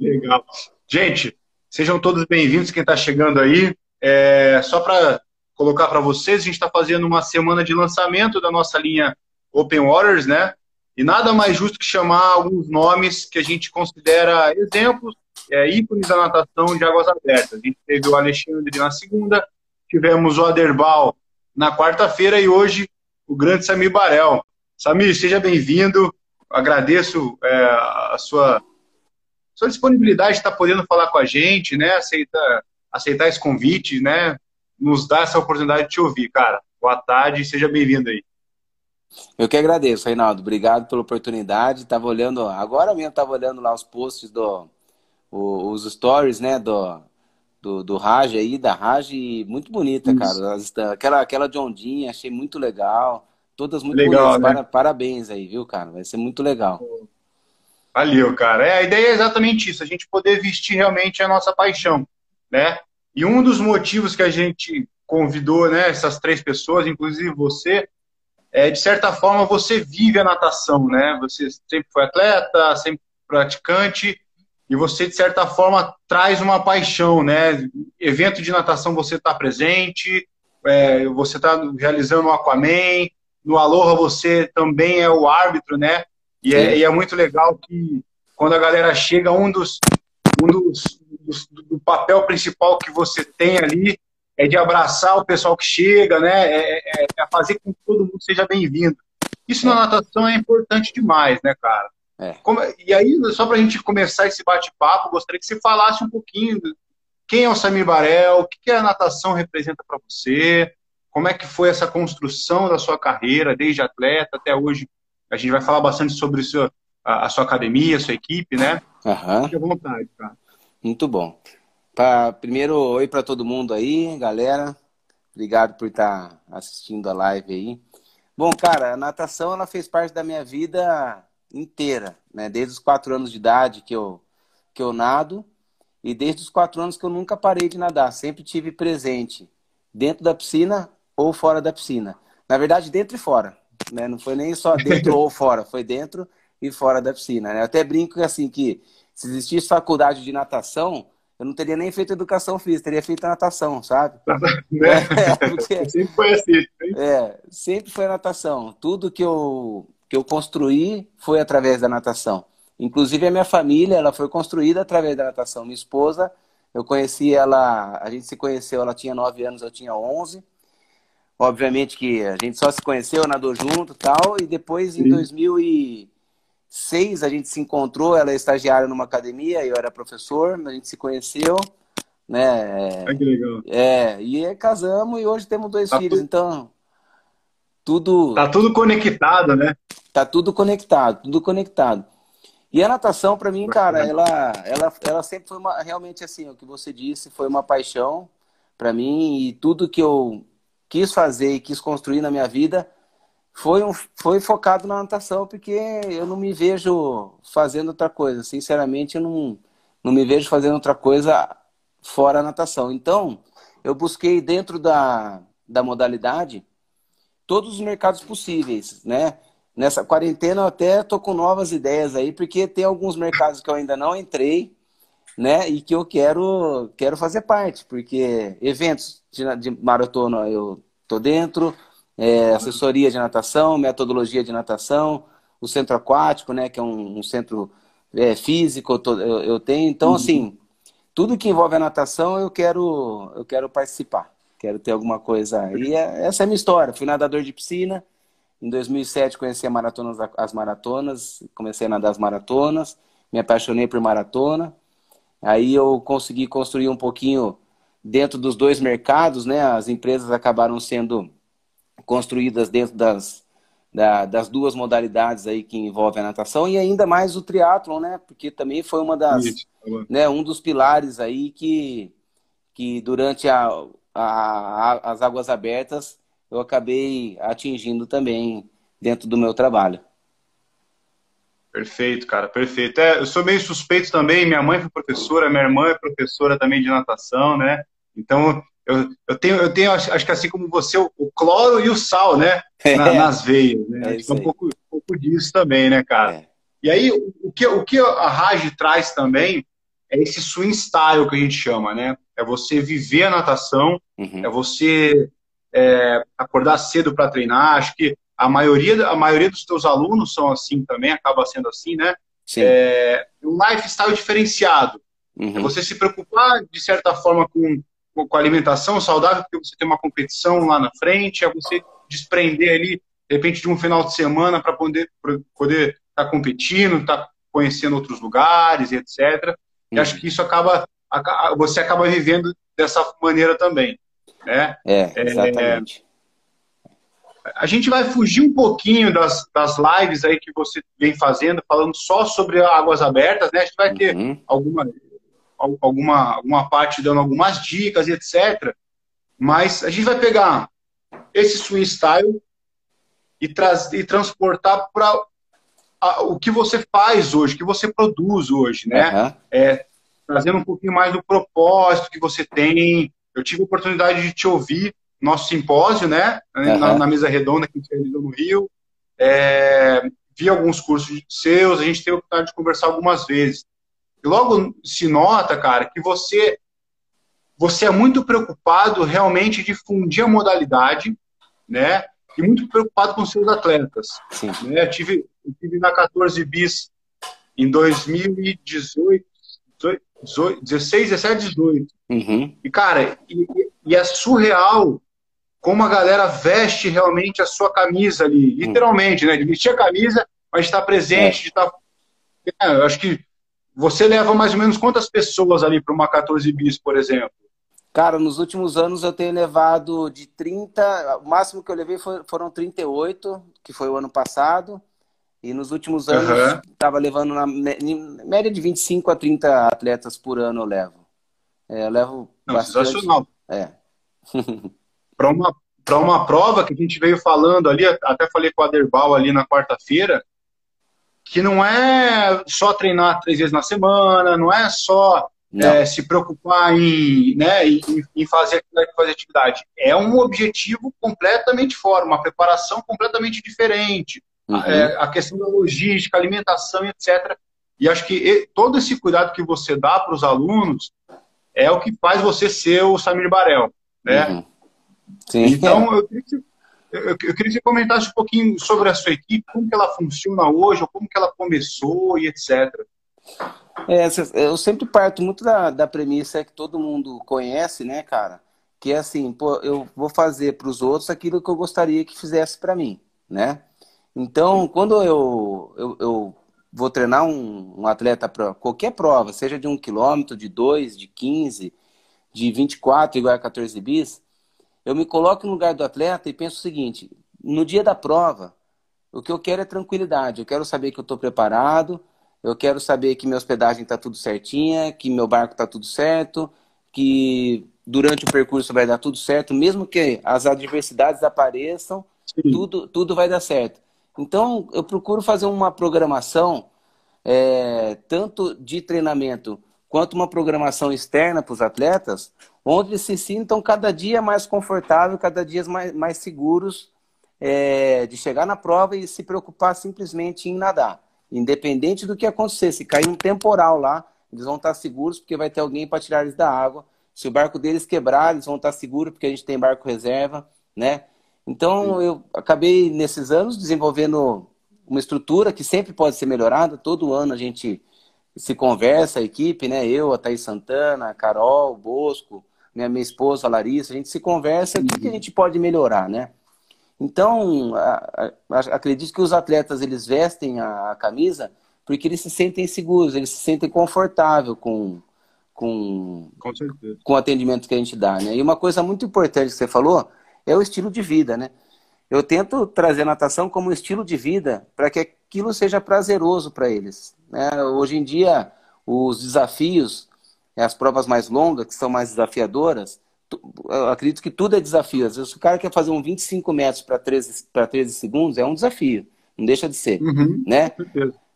Legal. Gente, sejam todos bem-vindos, quem está chegando aí. É, só para colocar para vocês, a gente está fazendo uma semana de lançamento da nossa linha Open Waters, né? E nada mais justo que chamar alguns nomes que a gente considera exemplos, é, ícones da natação de águas abertas. A gente teve o Alexandre na segunda, tivemos o Aderbal na quarta-feira e hoje o grande Samir Barel. Samir, seja bem-vindo. Agradeço é, a sua, sua disponibilidade de estar podendo falar com a gente, né? Aceita, aceitar esse convite, né? Nos dar essa oportunidade de te ouvir, cara. Boa tarde seja bem-vindo aí. Eu que agradeço, Reinaldo. Obrigado pela oportunidade. Tava olhando, agora mesmo estava olhando lá os posts do os stories, né, do do, do Raj aí, da Raj, muito bonita, Isso. cara. Aquela aquela de ondinha, achei muito legal. Todas muito legal, bonitas. Né? Parabéns aí, viu, cara? Vai ser muito legal. Valeu, cara. É, a ideia é exatamente isso, a gente poder vestir realmente a nossa paixão, né? E um dos motivos que a gente convidou, né, essas três pessoas, inclusive você, é, de certa forma, você vive a natação, né? Você sempre foi atleta, sempre praticante, e você, de certa forma, traz uma paixão, né? Evento de natação você está presente, é, você está realizando o Aquaman, no Aloha você também é o árbitro, né? E é, e é, muito legal que quando a galera chega, um dos, um dos, dos do papel principal que você tem ali é de abraçar o pessoal que chega, né? É, é, é fazer com que todo mundo seja bem-vindo. Isso na natação é importante demais, né, cara? É. Como, e aí, só para a gente começar esse bate-papo, gostaria que você falasse um pouquinho quem é o Samir Barel, o que, que a natação representa para você, como é que foi essa construção da sua carreira, desde atleta até hoje. A gente vai falar bastante sobre seu, a, a, sua academia, a sua equipe, né? Uhum. Fique à vontade, cara. Muito bom. Pra, primeiro, oi para todo mundo aí, galera. Obrigado por estar tá assistindo a live aí. Bom, cara, a natação ela fez parte da minha vida inteira, né? Desde os quatro anos de idade que eu, que eu nado e desde os quatro anos que eu nunca parei de nadar. Sempre tive presente dentro da piscina ou fora da piscina. Na verdade, dentro e fora. Né? Não foi nem só dentro ou fora, foi dentro e fora da piscina. Né? Eu até brinco assim que se existisse faculdade de natação, eu não teria nem feito educação física, teria feito natação, sabe? Né? É, porque, sempre foi assim. É, sempre foi natação. Tudo que eu, que eu construí foi através da natação. Inclusive a minha família, ela foi construída através da natação. Minha esposa, eu conheci ela, a gente se conheceu, ela tinha 9 anos, eu tinha 11. Obviamente que a gente só se conheceu, nadou junto tal, e depois em Sim. 2000 e 2006 a gente se encontrou, ela é estagiária numa academia, eu era professor, a gente se conheceu, né? Ah, que legal. É, e casamos e hoje temos dois tá filhos, então tudo Tá tudo conectado, né? Tá tudo conectado, tudo conectado. E a natação para mim, cara, ela ela ela sempre foi uma realmente assim, o que você disse, foi uma paixão para mim e tudo que eu quis fazer e quis construir na minha vida foi, um, foi focado na natação, porque eu não me vejo fazendo outra coisa. Sinceramente, eu não, não me vejo fazendo outra coisa fora a natação. Então, eu busquei dentro da, da modalidade todos os mercados possíveis, né? Nessa quarentena eu até tô com novas ideias aí, porque tem alguns mercados que eu ainda não entrei, né? E que eu quero, quero fazer parte, porque eventos de, de maratona eu tô dentro, é, assessoria de natação, metodologia de natação, o centro aquático, né, que é um, um centro é, físico, eu, eu, tenho. Então, uhum. assim, tudo que envolve a natação, eu quero, eu quero participar. Quero ter alguma coisa. E é, essa é a minha história. Fui nadador de piscina. Em 2007 conheci maratonas, as maratonas, comecei a nadar as maratonas, me apaixonei por maratona. Aí eu consegui construir um pouquinho dentro dos dois mercados, né? As empresas acabaram sendo construídas dentro das, da, das duas modalidades aí que envolvem a natação e ainda mais o triatlon, né? Porque também foi uma das, tá né, um dos pilares aí que, que durante a, a, a, as águas abertas eu acabei atingindo também dentro do meu trabalho. Perfeito, cara, perfeito. É, eu sou meio suspeito também, minha mãe foi professora, minha irmã é professora também de natação, né? Então, eu, eu, tenho, eu tenho, acho que assim como você, o, o cloro e o sal, né? Na, é. Nas veias, né? É um, pouco, um pouco disso também, né, cara? É. E aí, o que, o que a Raj traz também é esse swing style que a gente chama, né? É você viver a natação, uhum. é você é, acordar cedo para treinar. Acho que a maioria, a maioria dos teus alunos são assim também, acaba sendo assim, né? Sim. É, um lifestyle diferenciado. Uhum. É você se preocupar, de certa forma, com, com a alimentação saudável, porque você tem uma competição lá na frente, é você desprender ali, de repente, de um final de semana para poder estar poder tá competindo, estar tá conhecendo outros lugares, etc. E uhum. acho que isso acaba, você acaba vivendo dessa maneira também. Né? É, exatamente. É, a gente vai fugir um pouquinho das, das lives aí que você vem fazendo, falando só sobre águas abertas, né? A gente vai ter uhum. alguma, alguma, alguma parte dando algumas dicas e etc. Mas a gente vai pegar esse swing style e, traz, e transportar para o que você faz hoje, o que você produz hoje, né? Uhum. É, trazendo um pouquinho mais do propósito que você tem. Eu tive a oportunidade de te ouvir nosso simpósio, né? Uhum. Na, na, mesa redonda que a gente realizou no Rio. É, vi alguns cursos seus, a gente teve a oportunidade de conversar algumas vezes. E logo se nota, cara, que você você é muito preocupado realmente de fundir a modalidade, né? E muito preocupado com seus atletas. Sim. Né? Eu tive, eu tive na 14 bis em 2018, 18, 16, 17, 18. Uhum. E, cara, e, e, é surreal como a galera veste realmente a sua camisa ali. Uhum. Literalmente, né? De vestir a camisa, mas estar presente, é. de estar. É, eu acho que você leva mais ou menos quantas pessoas ali para uma 14 bis, por exemplo? Cara, nos últimos anos eu tenho levado de 30, o máximo que eu levei foram 38, que foi o ano passado. E nos últimos anos estava uhum. levando na média de 25 a 30 atletas por ano eu levo. É, eu levo Não, bastante. Sensacional. É. para uma, para uma prova que a gente veio falando ali, até falei com a Derbal ali na quarta-feira, que não é só treinar três vezes na semana, não é só é, se preocupar em, né, em, em fazer, fazer atividade. É um objetivo completamente fora, uma preparação completamente diferente. Uhum. É, a questão da logística, alimentação, etc. E acho que todo esse cuidado que você dá para os alunos é o que faz você ser o Samir Barel, né? Uhum. Sim. Então, eu queria, que, eu, eu queria que você comentasse um pouquinho sobre a sua equipe, como que ela funciona hoje, ou como que ela começou e etc. É, eu sempre parto muito da, da premissa que todo mundo conhece, né, cara? Que é assim, pô, eu vou fazer para os outros aquilo que eu gostaria que fizesse para mim, né? Então, quando eu, eu, eu vou treinar um, um atleta para qualquer prova, seja de um quilômetro, de dois, de 15, de 24, igual a 14 bis, eu me coloco no lugar do atleta e penso o seguinte: no dia da prova, o que eu quero é tranquilidade. Eu quero saber que eu estou preparado, eu quero saber que minha hospedagem está tudo certinha, que meu barco está tudo certo, que durante o percurso vai dar tudo certo, mesmo que as adversidades apareçam, tudo, tudo vai dar certo. Então, eu procuro fazer uma programação, é, tanto de treinamento quanto uma programação externa para os atletas, onde eles se sintam cada dia mais confortáveis, cada dia mais, mais seguros é, de chegar na prova e se preocupar simplesmente em nadar. Independente do que acontecer, se cair um temporal lá, eles vão estar seguros porque vai ter alguém para tirar eles da água. Se o barco deles quebrar, eles vão estar seguros porque a gente tem barco reserva, né? Então eu acabei nesses anos desenvolvendo uma estrutura que sempre pode ser melhorada. Todo ano a gente se conversa, a equipe, né? Eu, a Thaís Santana, a Carol, o Bosco, minha, minha esposa, a Larissa, a gente se conversa o que, que a gente pode melhorar, né? Então, a, a, acredito que os atletas eles vestem a, a, camisa porque eles se sentem seguros, eles se sentem confortáveis com, com, com, com o atendimento que a gente dá. Né? E uma coisa muito importante que você falou é o estilo de vida. Né? Eu tento trazer a natação como um estilo de vida para que aquilo seja prazeroso para eles. Né? Hoje em dia, os desafios, as provas mais longas, que são mais desafiadoras, eu acredito que tudo é desafio. Às vezes, se o cara quer fazer um 25 metros para 13, 13 segundos, é um desafio. Não deixa de ser. Uhum, né?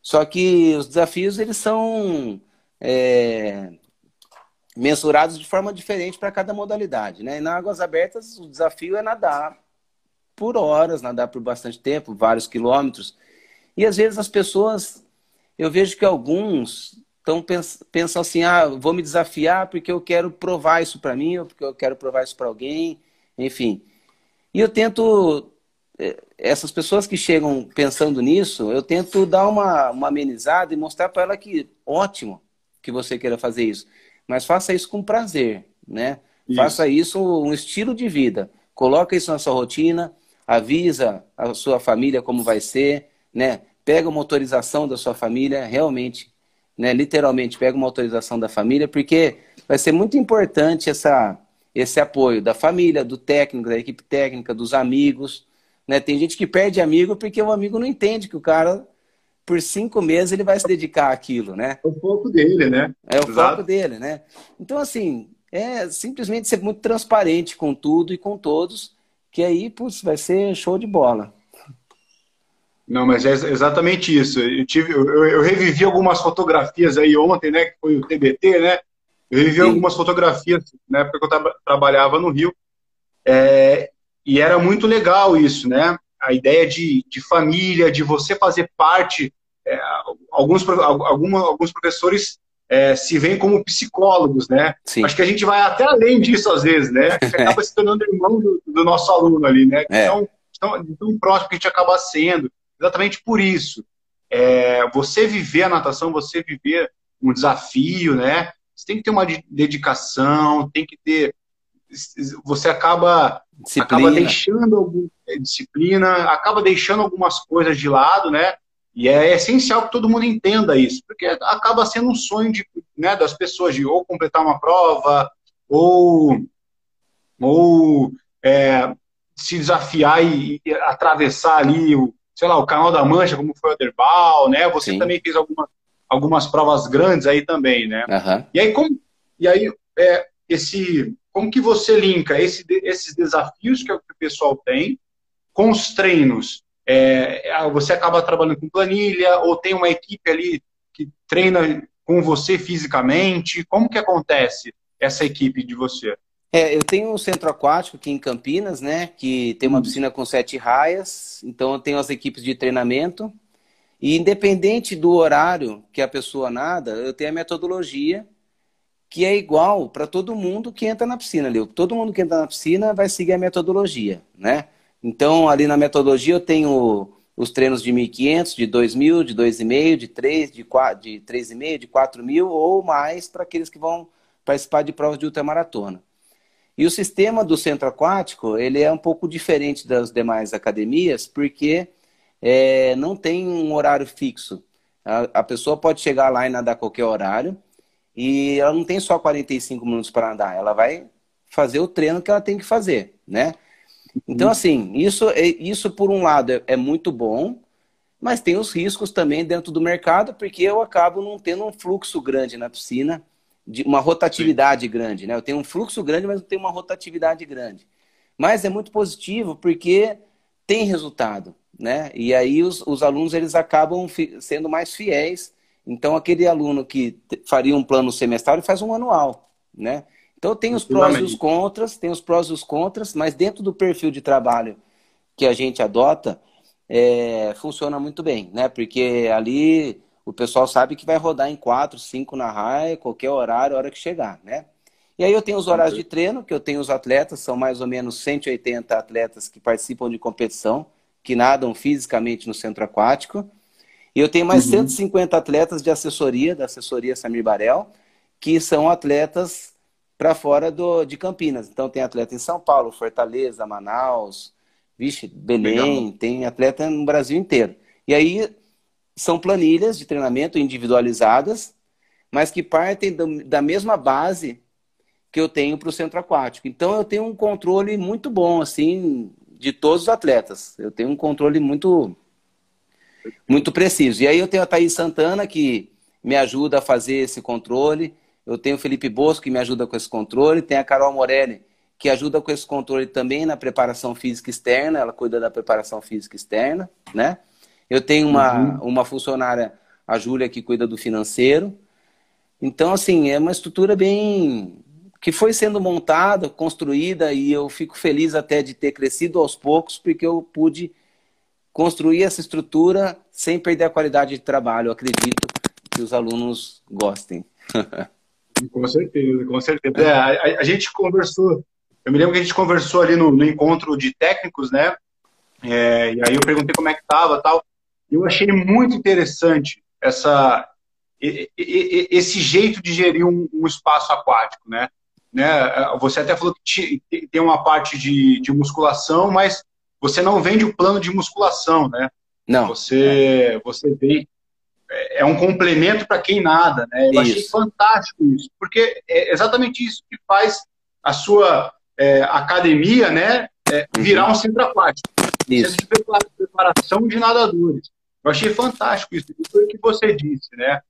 Só que os desafios, eles são. É, mensurados de forma diferente para cada modalidade. Né? E na águas abertas, o desafio é nadar por horas, nadar por bastante tempo, vários quilômetros. E às vezes as pessoas, eu vejo que alguns estão pensam assim, ah, vou me desafiar porque eu quero provar isso para mim, ou porque eu quero provar isso para alguém, enfim. E eu tento, eh, essas pessoas que chegam pensando nisso, eu tento dar uma, uma amenizada e mostrar para ela que ótimo que você queira fazer isso mas faça isso com prazer, né? Isso. Faça isso um estilo de vida. Coloca isso na sua rotina, avisa a sua família como vai ser, né? Pega uma autorização da sua família, realmente, né? Literalmente, pega uma autorização da família, porque vai ser muito importante essa, esse apoio da família, do técnico, da equipe técnica, dos amigos, né? Tem gente que perde amigo porque o amigo não entende que o cara por cinco meses ele vai se dedicar àquilo, né? É o foco dele, né? É o Exato. foco dele, né? Então, assim, é simplesmente ser muito transparente com tudo e com todos, que aí, putz, vai ser show de bola. Não, mas é exatamente isso. Eu, tive, eu, eu revivi algumas fotografias aí ontem, né? Que foi o TBT, né? Eu revivi Sim. algumas fotografias na época que eu tra trabalhava no Rio. É, e era muito legal isso, né? A ideia de, de família, de você fazer parte. É, alguns, alguma, alguns professores é, se veem como psicólogos, né? Sim. Acho que a gente vai até além disso às vezes, né? A gente acaba se tornando irmão do, do, nosso aluno ali, né? É. Tão, tão, tão próximo que a gente acaba sendo. Exatamente por isso. É, você viver a natação, você viver um desafio, né? Você tem que ter uma dedicação, tem que ter. Você acaba Disciplina. acaba deixando algum, é, disciplina, acaba deixando algumas coisas de lado, né? E é essencial que todo mundo entenda isso, porque acaba sendo um sonho de, né, das pessoas de ou completar uma prova, ou, ou é, se desafiar e, e, atravessar ali o, sei lá, o Canal da Mancha, como foi o Derbal, né? Você Sim. também fez alguma, algumas provas grandes aí também, né? Uhum. E aí, como, e aí é, esse como que você linka esse, esses desafios que o pessoal tem com os treinos? É, é, você acaba trabalhando com planilha ou tem uma equipe ali que treina com você fisicamente? Como que acontece essa equipe de você? É, eu tenho um centro aquático aqui em Campinas, né? Que tem uma hum. piscina com sete raias. Então eu tenho as equipes de treinamento. E independente do horário que a pessoa nada, eu tenho a metodologia que é igual para todo mundo que entra na piscina, Leo. Todo mundo que entra na piscina vai seguir a metodologia, né? Então, ali na metodologia eu tenho os treinos de 1.500, de 2.000, de 2,5, de 3, de 4, de 3,5, de 4.000 ou mais para aqueles que vão participar de provas de ultramaratona. E o sistema do centro aquático, ele é um pouco diferente das demais academias, porque é, não tem um horário fixo. A, a pessoa pode chegar lá e nadar qualquer horário, e ela não tem só 45 minutos para andar, ela vai fazer o treino que ela tem que fazer, né? Então, uhum. assim, isso, é, isso por um lado é, é muito bom, mas tem os riscos também dentro do mercado, porque eu acabo não tendo um fluxo grande na piscina, de uma rotatividade Sim. grande, né? Eu tenho um fluxo grande, mas não tenho uma rotatividade grande. Mas é muito positivo porque tem resultado, né? E aí os, os alunos eles acabam sendo mais fiéis então, aquele aluno que faria um plano semestral, faz um anual, né? Então, tem os prós e os contras, tem os prós e os contras, mas dentro do perfil de trabalho que a gente adota, é, funciona muito bem, né? Porque ali o pessoal sabe que vai rodar em 4, 5 na raia, qualquer horário, hora que chegar, né? E aí eu tenho os horários de treino, que eu tenho os atletas, são mais ou menos 180 atletas que participam de competição, que nadam fisicamente no centro aquático. E eu tenho mais uhum. 150 atletas de assessoria, da assessoria Samir Barel, que são atletas para fora do, de Campinas. Então tem atleta em São Paulo, Fortaleza, Manaus, vixe, Belém, Legal. tem atleta no Brasil inteiro. E aí são planilhas de treinamento individualizadas, mas que partem do, da mesma base que eu tenho para o centro aquático. Então eu tenho um controle muito bom, assim, de todos os atletas. Eu tenho um controle muito muito preciso. E aí eu tenho a Thaís Santana, que me ajuda a fazer esse controle. Eu tenho o Felipe Bosco, que me ajuda com esse controle. Tem a Carol Morelli, que ajuda com esse controle também na preparação física externa. Ela cuida da preparação física externa, né? Eu tenho uma, uhum. uma funcionária, a Júlia, que cuida do financeiro. Então, assim, é uma estrutura bem. que foi sendo montada, construída, e eu fico feliz até de ter crescido aos poucos, porque eu pude construir essa estrutura sem perder a qualidade de trabalho. Eu acredito que os alunos gostem. com certeza, com certeza. É, a, a, gente conversou, eu me lembro que a gente conversou ali no, no encontro de técnicos, né? É, e aí eu perguntei como é que estava tal. Eu achei muito interessante essa, esse jeito de gerir um, um espaço aquático, né? né? Você até falou que tem uma parte de, de musculação, mas você não vende o plano de musculação, né? Não. Você, você vem. É, é um complemento para quem nada, né? Eu isso. achei fantástico isso, porque é exatamente isso que faz a sua é, academia, né? É, uhum. virar um centro aquático. Isso. Centro de preparação de nadadores. Eu achei fantástico isso. Isso foi o que você disse, né?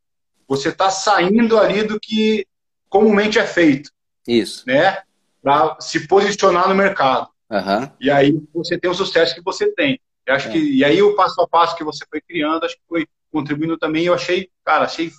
Você está saindo ali do que comumente é feito. Isso. Né? Para se posicionar no mercado. Uhum. E aí você tem o sucesso que você tem. Eu acho é. que, e aí o passo a passo que você foi criando, acho que foi contribuindo também. Eu achei, cara, achei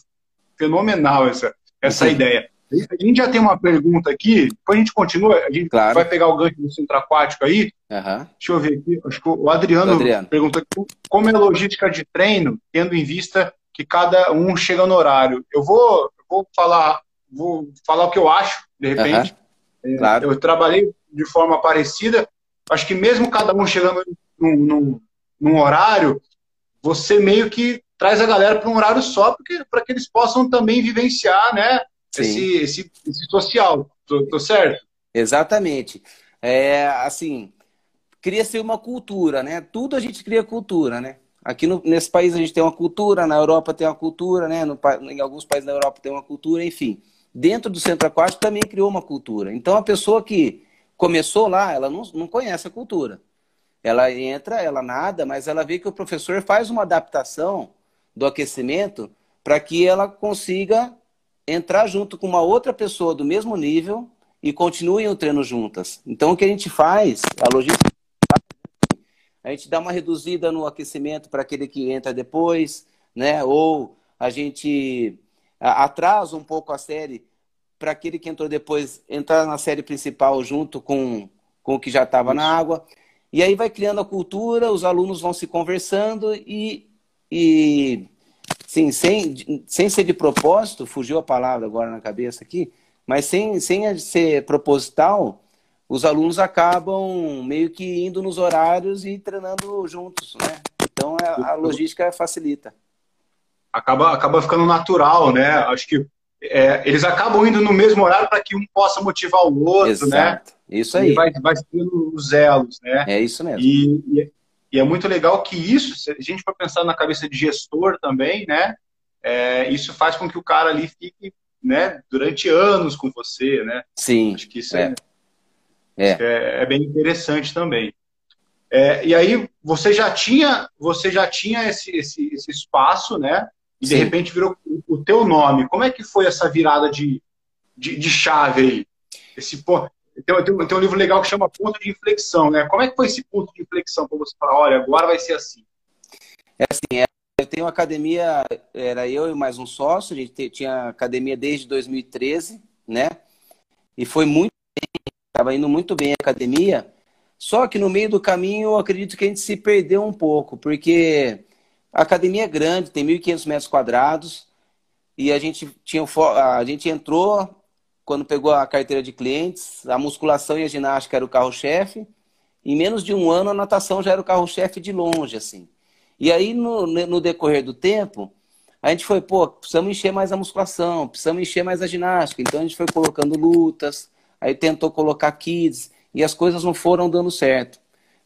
fenomenal essa, essa ideia. A gente já tem uma pergunta aqui, depois a gente continua, a gente claro. vai pegar o gancho do centro aquático aí. Uhum. Deixa eu ver aqui, acho que o Adriano, Adriano. perguntou aqui, como é a logística de treino, tendo em vista que cada um chega no horário. Eu vou, vou falar, vou falar o que eu acho, de repente. Uhum. Claro. Eu trabalhei de forma parecida. Acho que mesmo cada um chegando num, num, num horário, você meio que traz a galera para um horário só, para que eles possam também vivenciar, né? Esse, esse, esse, social. Tô, tô, certo? Exatamente. É, assim, cria-se uma cultura, né? Tudo a gente cria cultura, né? Aqui no, nesse país a gente tem uma cultura, na Europa tem uma cultura, né? No, em alguns países da Europa tem uma cultura, enfim. Dentro do centro aquático também criou uma cultura. Então a pessoa que começou lá, ela não, não conhece a cultura. Ela entra, ela nada, mas ela vê que o professor faz uma adaptação do aquecimento para que ela consiga entrar junto com uma outra pessoa do mesmo nível e continuem o treino juntas. Então o que a gente faz, a logística a gente dá uma reduzida no aquecimento para aquele que entra depois, né? Ou a gente atrasa um pouco a série para aquele que entrou depois entrar na série principal junto com, com o que já estava na água. E aí vai criando a cultura, os alunos vão se conversando e, e sim, sem, sem ser de propósito, fugiu a palavra agora na cabeça aqui, mas sem, sem ser proposital, os alunos acabam meio que indo nos horários e treinando juntos, né? Então a, a logística facilita. Acaba, acaba ficando natural, né? Acho que é, eles acabam indo no mesmo horário para que um possa motivar o outro, Exato. né? Isso aí. E vai, vai tendo os elos, né? É isso mesmo. E, e, e, é muito legal que isso, se a gente for pensar na cabeça de gestor também, né? É, isso faz com que o cara ali fique, né? Durante anos com você, né? Sim. Acho que isso é, é é. é, é bem interessante também. É, e aí você já tinha, você já tinha esse, esse, esse espaço, né? E Sim. de repente virou o teu nome. Como é que foi essa virada de, de, de chave aí? Esse, pô, tem, tem, tem, um livro legal que chama Ponto de Inflexão, né? Como é que foi esse ponto de inflexão para você falar, olha, agora vai ser assim? É assim, é, eu tenho academia, era eu e mais um sócio, a gente tinha academia desde 2013, né? E foi muito estava indo muito bem a academia, só que no meio do caminho eu acredito que a gente se perdeu um pouco, porque a academia é grande, tem 1.500 metros quadrados, e a gente, tinha, a gente entrou quando pegou a carteira de clientes, a musculação e a ginástica era o carro-chefe, em menos de um ano a natação já era o carro-chefe de longe, assim. E aí, no, no decorrer do tempo, a gente foi, pô, precisamos encher mais a musculação, precisamos encher mais a ginástica. Então a gente foi colocando lutas, aí tentou colocar kids e as coisas não foram dando certo.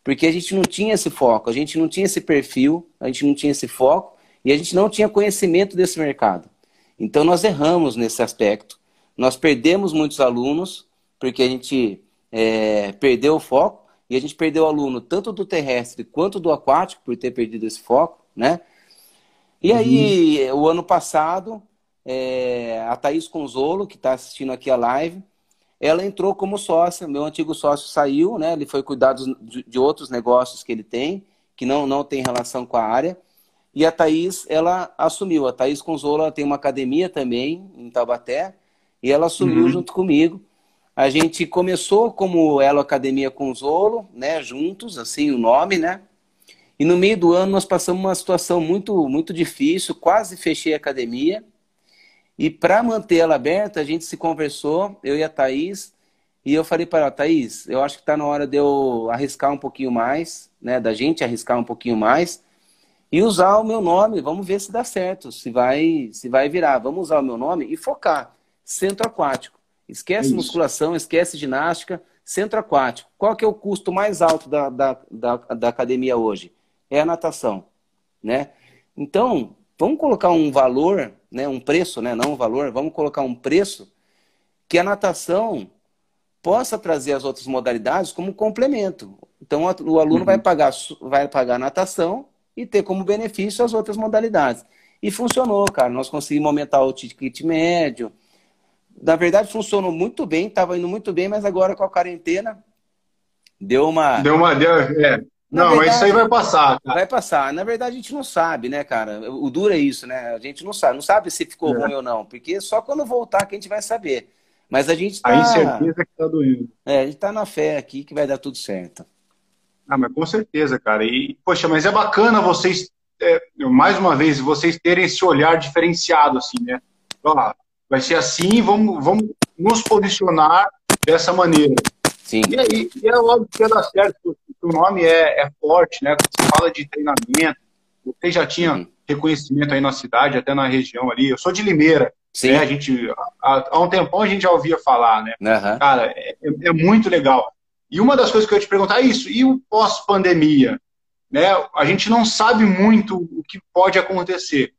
Porque a gente não tinha esse foco, a gente não tinha esse perfil, a gente não tinha esse foco e a gente não tinha conhecimento desse mercado. Então nós erramos nesse aspecto. Nós perdemos muitos alunos porque a gente é, perdeu o foco e a gente perdeu o aluno tanto do terrestre quanto do aquático por ter perdido esse foco, né? E aí, uhum. o ano passado, é, a Thaís Conzolo, que está assistindo aqui a live, ela entrou como sócia. Meu antigo sócio saiu, né? Ele foi cuidar de outros negócios que ele tem, que não, não tem relação com a área. e a Thaís, ela assumiu. A Thaís Conzola tem uma academia também em Taubaté e ela assumiu uhum. junto comigo. A gente começou como Elo Academia Conzolo, né, juntos, assim o nome, né? E no meio do ano nós passamos uma situação muito muito difícil, quase fechei a academia. E para manter ela aberta, a gente se conversou, eu e a Thaís, e eu falei para ela, Thaís, eu acho que está na hora de eu arriscar um pouquinho mais, né, da gente arriscar um pouquinho mais e usar o meu nome, vamos ver se dá certo, se vai, se vai virar. Vamos usar o meu nome e focar. Centro aquático. Esquece Isso. musculação, esquece ginástica, centro aquático. Qual que é o custo mais alto da, da, da, da academia hoje? É a natação, né? Então, vamos colocar um valor, né, um preço, né, não um valor, vamos colocar um preço que a natação possa trazer as outras modalidades como complemento. Então, o aluno uhum. vai, pagar, vai pagar a natação e ter como benefício as outras modalidades. E funcionou, cara. Nós conseguimos aumentar o ticket médio, na verdade, funcionou muito bem, estava indo muito bem, mas agora com a quarentena deu uma. Deu uma. Deu, é. não, verdade, mas isso aí vai passar. Cara. Vai passar. Na verdade, a gente não sabe, né, cara? O duro é isso, né? A gente não sabe. Não sabe se ficou é. ruim ou não, porque só quando voltar que a gente vai saber. Mas a gente tá. A incerteza que tá doendo. É, a gente tá na fé aqui que vai dar tudo certo. Ah, mas com certeza, cara. E, poxa, mas é bacana vocês, é, mais uma vez, vocês terem esse olhar diferenciado, assim, né? Ó, vai ser assim, vamos, vamos nos posicionar dessa maneira. Sim. E aí, e é óbvio que ia dar certo, o nome é, é forte, né? Quando você fala de treinamento, você já tinha uhum. reconhecimento aí na cidade, até na região ali. Eu sou de Limeira. Sim. Né? A gente, há, há, um tempão a gente já ouvia falar, né? Uhum. Cara, é, é, muito legal. E uma das coisas que eu ia te perguntar é isso, e o pós-pandemia? Né? A gente não sabe muito o que pode acontecer,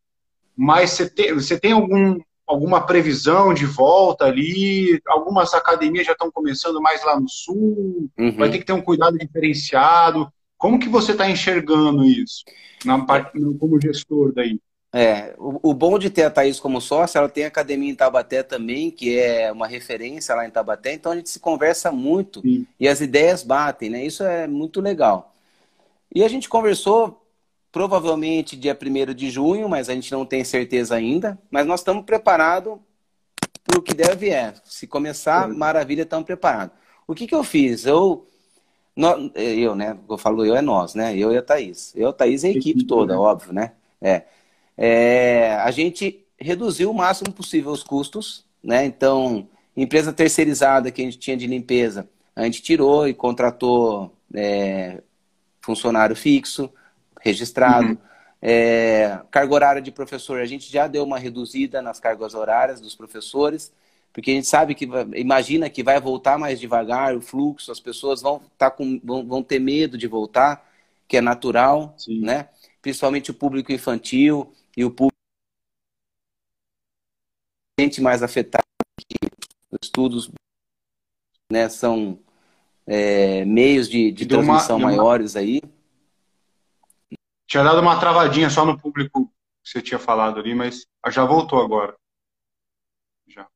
mas você tem, você tem algum, alguma previsão de volta ali? Algumas academias já estão começando mais lá no sul, uhum. vai ter que ter um cuidado diferenciado. Como que você está enxergando isso na parte, como gestor daí? É, o, o, bom de ter a Thaís como sócia, ela tem academia em Tabaté também, que é uma referência lá em Tabaté, então a gente se conversa muito Sim. e as ideias batem, né? Isso é muito legal. E a gente conversou provavelmente dia 1 de junho, mas a gente não tem certeza ainda. Mas nós estamos preparados para o que deve é. Se começar, maravilha, estamos preparados. O que, que eu fiz? Eu, eu, né? Eu falo eu é nós, né? Eu e a Thaís. Eu, a Thaís e a equipe toda, né? óbvio, né? É. é. A gente reduziu o máximo possível os custos, né? Então, empresa terceirizada que a gente tinha de limpeza, a gente tirou e contratou é, funcionário fixo registrado. Uhum. É, carga horária de professor, a gente já deu uma reduzida nas cargas horárias dos professores, porque a gente sabe que, imagina que vai voltar mais devagar o fluxo, as pessoas vão, tá com, vão, vão ter medo de voltar, que é natural, Sim. né? Principalmente o público infantil e o público mais afetado, que os estudos né, são é, meios de, de transmissão uma, maiores uma... aí. Tinha dado uma travadinha só no público que você tinha falado ali, mas já voltou agora. Já.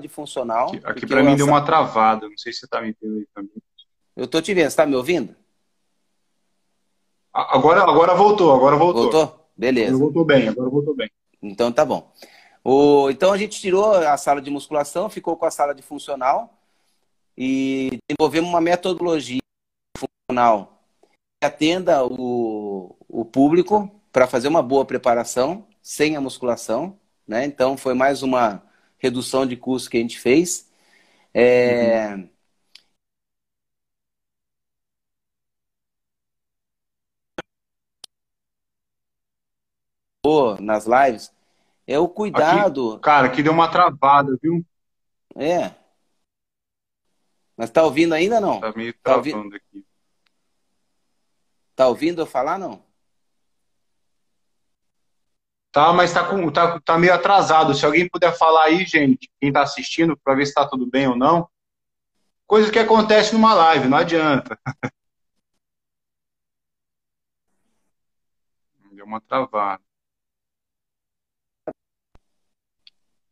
De funcional. Aqui, aqui para mim deu uma travada, não sei se você está me vendo aí também. Eu estou te vendo, você está me ouvindo? Agora, agora voltou, agora voltou. Voltou? Beleza. Agora voltou bem, agora voltou bem. Então tá bom. O, então a gente tirou a sala de musculação, ficou com a sala de funcional e desenvolvemos uma metodologia funcional que atenda o, o público para fazer uma boa preparação sem a musculação. Né? Então, foi mais uma redução de custo que a gente fez. É... Uhum. nas lives é o cuidado. Aqui, cara, que deu uma travada, viu? É. Mas tá ouvindo ainda não? Tá meio tá ouvindo... aqui. Tá ouvindo eu falar não? Tá, mas tá, com, tá, tá meio atrasado. Se alguém puder falar aí, gente, quem tá assistindo, para ver se tá tudo bem ou não. Coisa que acontece numa live, não adianta. Deu uma travada.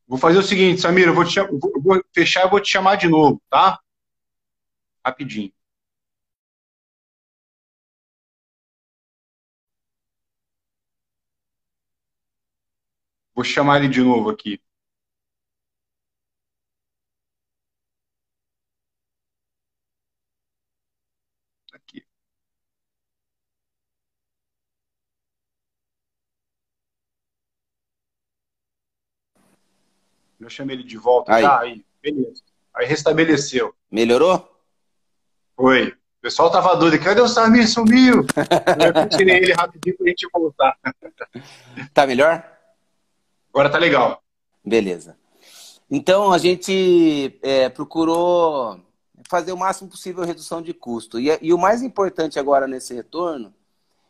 Vou fazer o seguinte, Samir, eu vou, te, vou fechar e vou te chamar de novo, tá? Rapidinho. Vou chamar ele de novo aqui. Aqui. Eu chamei ele de volta. Aí. Tá, aí. Beleza. Aí restabeleceu. Melhorou? Foi. O pessoal tava doido. Cadê o Samir? Sumiu. eu tirei ele rapidinho pra gente voltar. Tá melhor? Agora tá legal. Beleza. Então a gente é, procurou fazer o máximo possível redução de custo. E, e, o mais importante agora nesse retorno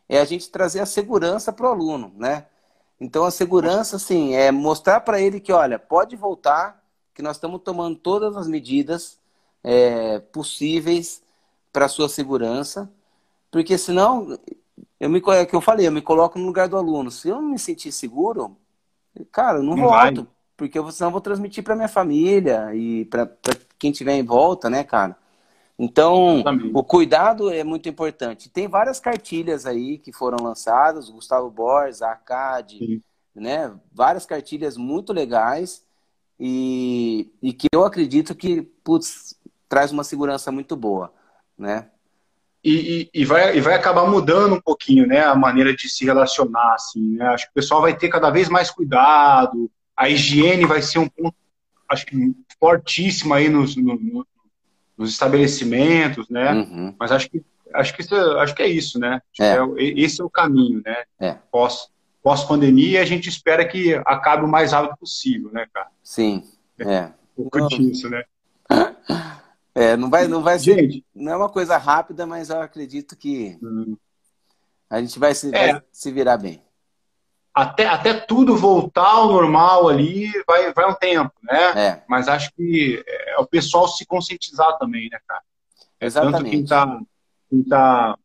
é a gente trazer a segurança para o aluno, né? Então a segurança, assim, é mostrar para ele que, olha, pode voltar, que nós estamos tomando todas as medidas é, possíveis para a sua segurança, porque senão, eu me, é que eu falei, eu me coloco no lugar do aluno. Se eu não me sentir seguro, cara, eu não, não volto, vai. porque eu, senão eu vou transmitir para minha família e para quem tiver em volta, né, cara? Então, o cuidado é muito importante. Tem várias cartilhas aí que foram lançadas, o Gustavo Borges, a ACAD, né? Várias cartilhas muito legais e, e que eu acredito que, putz, traz uma segurança muito boa, né? E, e, e, vai, e vai acabar mudando um pouquinho, né, a maneira de se relacionar, assim, né? Acho que o pessoal vai ter cada vez mais cuidado, a higiene vai ser um ponto, acho que fortíssimo aí nos, no, nos estabelecimentos, né? Uhum. Mas acho que acho que isso, acho que é isso, né? É. É, esse é o caminho, né? É. Pós pós pandemia, a gente espera que acabe o mais rápido possível, né, cara? Sim. É. Um pouco disso, né? É, não vai, não vai ser, gente, não é uma coisa rápida, mas eu acredito que hum. a gente vai se, é. vai se virar bem até, até tudo voltar ao normal ali vai, vai um tempo, né? É. Mas acho que é, é o pessoal se conscientizar também, né, cara? É Exatamente. Tanto quem está quem tá,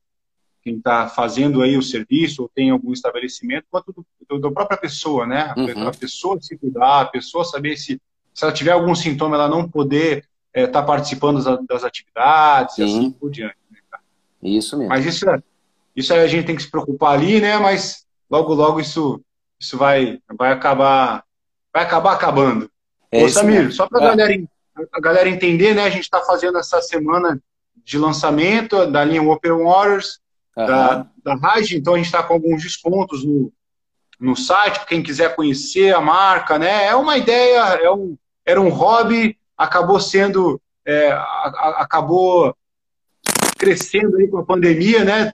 quem tá fazendo aí o serviço ou tem algum estabelecimento, quanto do, do, da própria pessoa, né? Uhum. A pessoa se cuidar, a pessoa saber se, se ela tiver algum sintoma, ela não poder estar é, tá participando das, das atividades Sim. e assim por diante. Né, isso mesmo. Mas isso, é, isso aí a gente tem que se preocupar ali, né? Mas logo, logo isso, isso vai, vai acabar vai acabar acabando. É Ô, Samir, só para a é. galera, a galera entender, né? A gente está fazendo essa semana de lançamento da linha Open Waters, uhum. da, da Rage, então a gente está com alguns descontos no, no site, quem quiser conhecer a marca, né? É uma ideia, é um, era um hobby, acabou sendo, é, a, a, acabou crescendo aí com a pandemia, né?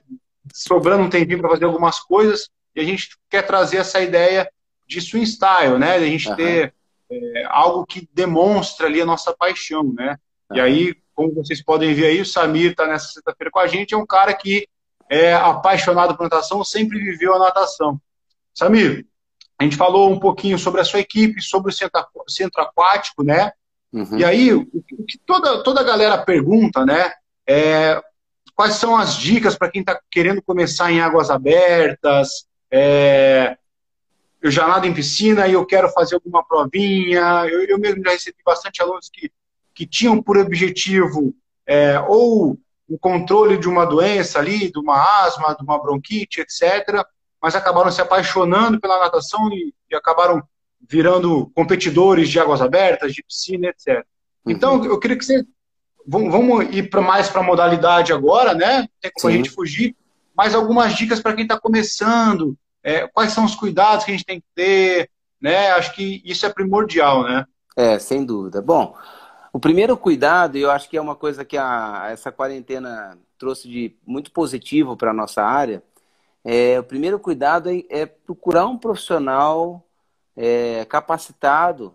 Sobrando um tempinho para fazer algumas coisas e a gente quer trazer essa ideia de swing style, né? De a gente uhum. ter é, algo que demonstra ali a nossa paixão, né? Uhum. E aí, como vocês podem ver aí, o Samir está nessa sexta-feira com a gente, é um cara que é apaixonado por natação, sempre viveu a natação. Samir, a gente falou um pouquinho sobre a sua equipe, sobre o centro, centro aquático, né? Uhum. E aí, o que toda, toda a galera pergunta, né? É, quais são as dicas para quem está querendo começar em águas abertas, é, eu já nado em piscina e eu quero fazer alguma provinha. Eu, eu mesmo já recebi bastante alunos que, que tinham por objetivo é, ou o controle de uma doença ali, de uma asma, de uma bronquite, etc., mas acabaram se apaixonando pela natação e, e acabaram virando competidores de águas abertas, de piscina, etc. Uhum. Então, eu queria que você. Vamos ir pra, mais para a modalidade agora, né? Tem como Sim. a gente fugir mais algumas dicas para quem está começando, é, quais são os cuidados que a gente tem que ter, né? Acho que isso é primordial, né? É, sem dúvida. Bom, o primeiro cuidado, eu acho que é uma coisa que a, essa quarentena trouxe de muito positivo para a nossa área, é, o primeiro cuidado é, é procurar um profissional é, capacitado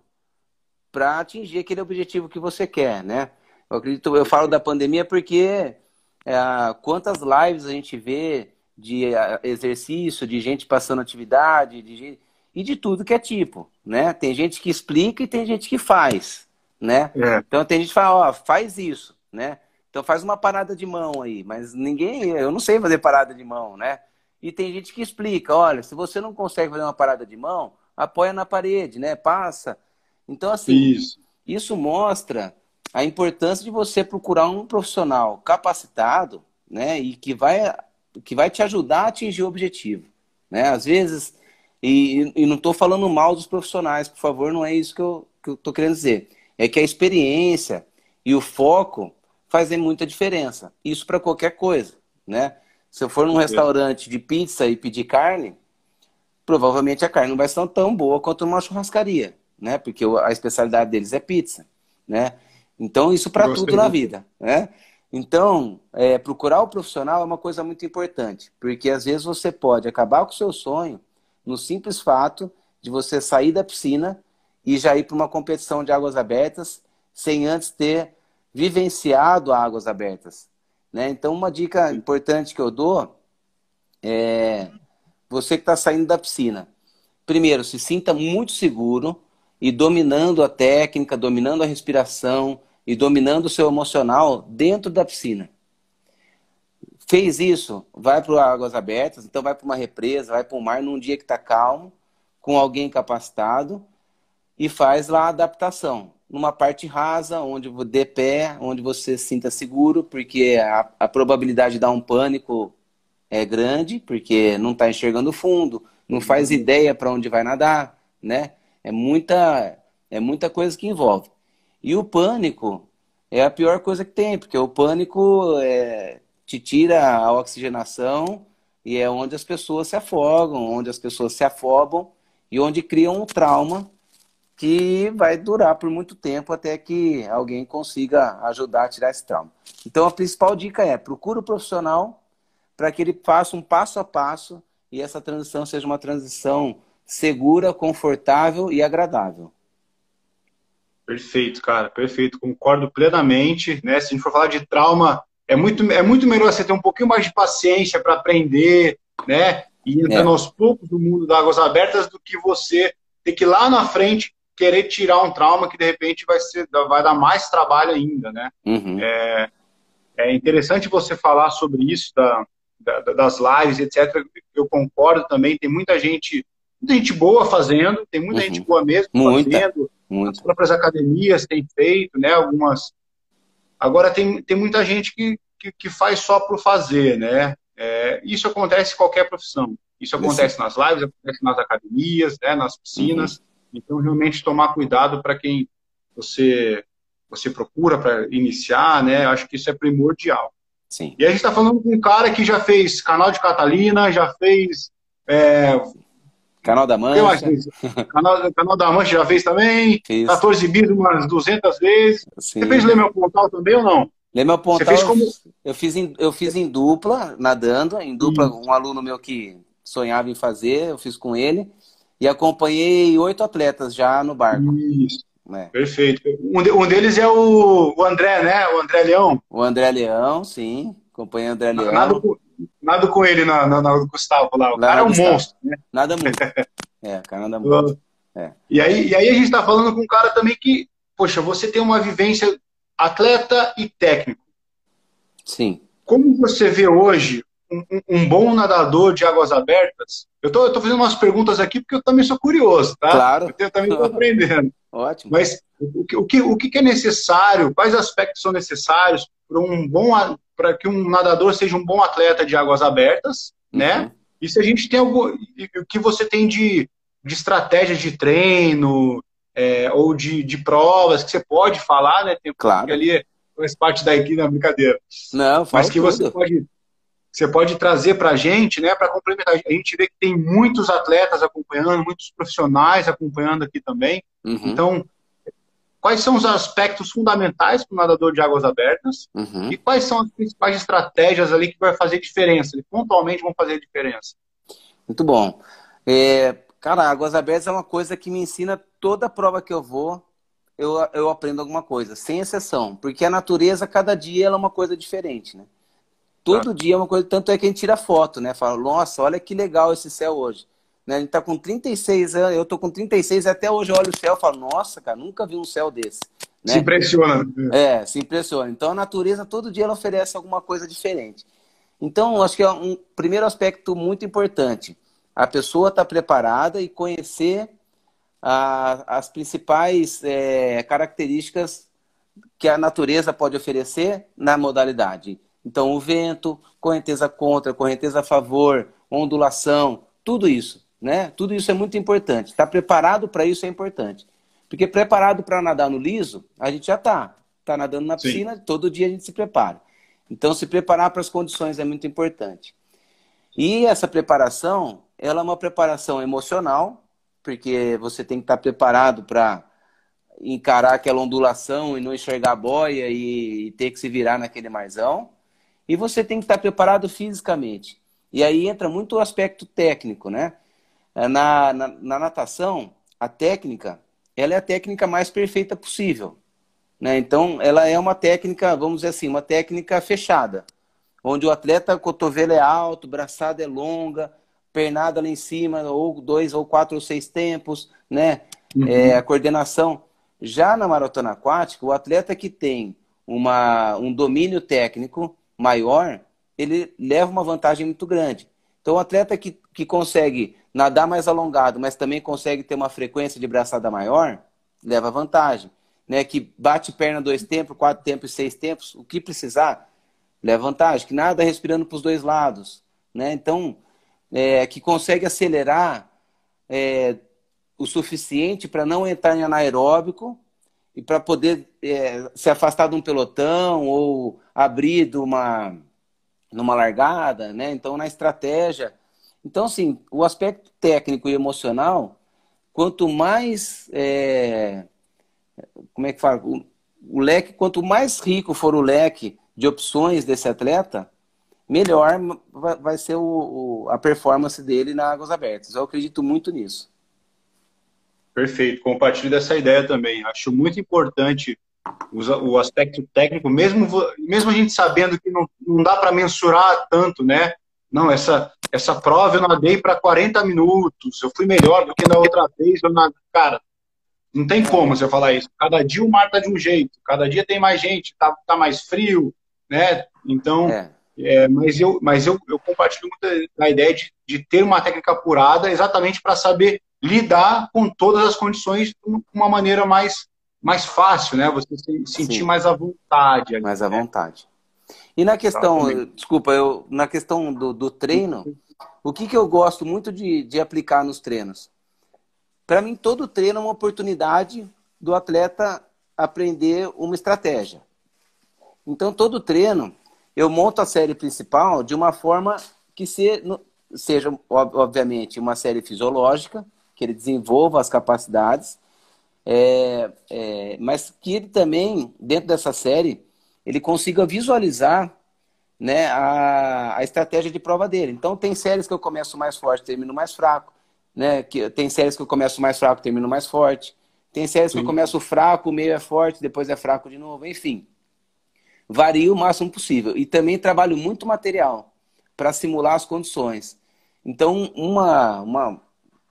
para atingir aquele objetivo que você quer, né? Eu acredito, eu falo da pandemia porque é, quantas lives a gente vê de exercício, de gente passando atividade, de e de tudo que é tipo, né? Tem gente que explica e tem gente que faz, né? É. Então tem gente que fala, ó, faz isso, né? Então faz uma parada de mão aí, mas ninguém, eu não sei fazer parada de mão, né? E tem gente que explica, olha, se você não consegue fazer uma parada de mão, apoia na parede, né? Passa. Então assim, isso, isso mostra a importância de você procurar um profissional capacitado, né, e que vai, que vai te ajudar a atingir o objetivo, né? Às vezes, e, e não estou falando mal dos profissionais, por favor, não é isso que eu estou que querendo dizer. É que a experiência e o foco fazem muita diferença. Isso para qualquer coisa, né? Se eu for num restaurante de pizza e pedir carne, provavelmente a carne não vai ser tão boa quanto uma churrascaria, né? Porque a especialidade deles é pizza, né? Então, isso para tudo na vida, né? Então, é, procurar o profissional é uma coisa muito importante, porque às vezes você pode acabar com o seu sonho no simples fato de você sair da piscina e já ir para uma competição de águas abertas sem antes ter vivenciado águas abertas. Né? Então, uma dica importante que eu dou é você que está saindo da piscina. Primeiro, se sinta muito seguro e dominando a técnica, dominando a respiração e dominando o seu emocional dentro da piscina. Fez isso, vai para águas abertas, então vai para uma represa, vai para o mar num dia que está calmo, com alguém capacitado e faz lá a adaptação. Numa parte rasa, onde dê pé, onde você se sinta seguro, porque a, a probabilidade de dar um pânico é grande, porque não está enxergando o fundo, não faz ideia para onde vai nadar, né? É muita, é muita coisa que envolve. E o pânico é a pior coisa que tem, porque o pânico é, te tira a oxigenação e é onde as pessoas se afogam, onde as pessoas se afobam e onde criam um trauma que vai durar por muito tempo até que alguém consiga ajudar a tirar esse trauma. Então a principal dica é procura o profissional para que ele faça um passo a passo e essa transição seja uma transição segura, confortável e agradável. Perfeito, cara, perfeito. Concordo plenamente. Né? Se a gente for falar de trauma, é muito, é muito melhor você ter um pouquinho mais de paciência para aprender, né? E entrando é. aos poucos no mundo das águas abertas do que você ter que ir lá na frente querer tirar um trauma que de repente vai, ser, vai dar mais trabalho ainda, né? Uhum. É, é interessante você falar sobre isso da, da, das lives, etc. Eu concordo também. Tem muita gente muita gente boa fazendo, tem muita uhum. gente boa mesmo muita, fazendo. Muita. As próprias academias têm feito, né? Algumas. Agora tem, tem muita gente que, que, que faz só por fazer, né? É, isso acontece em qualquer profissão. Isso acontece nas lives, acontece nas academias, né, nas piscinas. Uhum. Então, realmente tomar cuidado para quem você você procura para iniciar, né? Acho que isso é primordial. Sim. E a gente está falando com um cara que já fez canal de Catalina, já fez é, Canal da Mancha. Canal, canal da Mancha já fez também. Fiz. 14 bis umas 200 vezes. Sim. Você fez Lê Meu Pontal também ou não? Lê Meu Pontal, Você fez como... eu, fiz em, eu fiz em dupla, nadando. Em dupla, um aluno meu que sonhava em fazer, eu fiz com ele. E acompanhei oito atletas já no barco. Isso. É. Perfeito. Um, de, um, deles é o, o André, né? O André Leão. O André Leão, sim. Acompanhei o André Leão. Nada, nada com ele na, na, na Gustavo lá. O cara é um Gustavo. monstro, né? Nada muito. é, o cara nada muito. É. E, aí, e aí a gente está falando com um cara também que, poxa, você tem uma vivência atleta e técnico. Sim. Como você vê hoje um, um bom nadador de águas abertas? Eu tô, eu tô fazendo umas perguntas aqui porque eu também sou curioso, tá? Claro. Eu também estou aprendendo. Ótimo. Mas o que, o, que, o que é necessário, quais aspectos são necessários para um bom para que um nadador seja um bom atleta de águas abertas, uhum. né? E se a gente tem algum. O que você tem de, de estratégia de treino é, ou de, de provas que você pode falar, né? Tem claro. ali faz parte da equipe na brincadeira. Não, Mas que tudo. você pode, você pode trazer para a gente, né? Para complementar. A gente vê que tem muitos atletas acompanhando, muitos profissionais acompanhando aqui também. Uhum. Então, quais são os aspectos fundamentais para o nadador de águas abertas uhum. e quais são as principais estratégias ali que vai fazer diferença, que pontualmente vão fazer diferença. Muito bom. É, cara, águas abertas é uma coisa que me ensina toda prova que eu vou, eu, eu aprendo alguma coisa, sem exceção, porque a natureza, cada dia, ela é uma coisa diferente, né? Todo dia é uma coisa, tanto é que a gente tira foto, né? Fala, nossa, olha que legal esse céu hoje. Né? A gente tá com 36 anos, eu tô com 36 e até hoje eu olho o céu e falo, nossa, cara, nunca vi um céu desse. Né? Se impressiona. É, se impressiona. Então a natureza todo dia ela oferece alguma coisa diferente. Então, acho que é um primeiro aspecto muito importante. A pessoa está preparada e conhecer a, as principais é, características que a natureza pode oferecer na modalidade. Então, o vento, correnteza contra, correnteza a favor, ondulação, tudo isso, né? Tudo isso é muito importante. Estar preparado para isso é importante. Porque preparado para nadar no liso, a gente já está. Está nadando na piscina, Sim. todo dia a gente se prepara. Então, se preparar para as condições é muito importante. E essa preparação, ela é uma preparação emocional, porque você tem que estar preparado para encarar aquela ondulação e não enxergar a boia e ter que se virar naquele marzão. E você tem que estar preparado fisicamente. E aí entra muito o aspecto técnico, né? Na, na, na natação, a técnica, ela é a técnica mais perfeita possível. Né? Então, ela é uma técnica, vamos dizer assim, uma técnica fechada, onde o atleta cotovelo é alto, braçada é longa, pernada lá em cima, ou dois, ou quatro, ou seis tempos, né? Uhum. É, a coordenação. Já na maratona aquática, o atleta que tem uma, um domínio técnico maior, ele leva uma vantagem muito grande. Então, o atleta que, que consegue nadar mais alongado, mas também consegue ter uma frequência de braçada maior, leva vantagem né, que bate perna dois tempos, quatro tempos, seis tempos, o que precisar, leva vantagem, que nada respirando para os dois lados, né? Então, é, que consegue acelerar é, o suficiente para não entrar em anaeróbico e para poder é, se afastar de um pelotão ou abrir de uma numa largada, né? Então, na estratégia. Então, assim, o aspecto técnico e emocional, quanto mais é, como é que fala? O, o leque, quanto mais rico for o leque de opções desse atleta, melhor vai ser o, o, a performance dele na Águas Abertas. Eu acredito muito nisso. Perfeito, compartilho dessa ideia também. Acho muito importante o aspecto técnico, mesmo, mesmo a gente sabendo que não, não dá para mensurar tanto, né? Não, essa, essa prova eu nadei para 40 minutos, eu fui melhor do que na outra vez. Eu nadei. Cara, não tem como você falar isso. Cada dia o mar tá de um jeito, cada dia tem mais gente, tá, tá mais frio, né? Então, é. É, mas eu, mas eu, eu compartilho muito da ideia de, de ter uma técnica apurada exatamente para saber lidar com todas as condições de uma maneira mais, mais fácil, né? Você se sentir Sim. mais à vontade. mais à né? vontade. E na questão, exatamente. desculpa, eu, na questão do, do treino, o que, que eu gosto muito de, de aplicar nos treinos? Para mim, todo treino é uma oportunidade do atleta aprender uma estratégia. Então, todo treino, eu monto a série principal de uma forma que seja, obviamente, uma série fisiológica, que ele desenvolva as capacidades, é, é, mas que ele também, dentro dessa série, ele consiga visualizar né, a, a estratégia de prova dele. Então, tem séries que eu começo mais forte, termino mais fraco né? Que, tem séries que eu começo mais fraco, termino mais forte. Tem séries Sim. que eu começo fraco, o meio é forte, depois é fraco de novo, enfim. Vario o máximo possível. E também trabalho muito material para simular as condições. Então, uma, uma.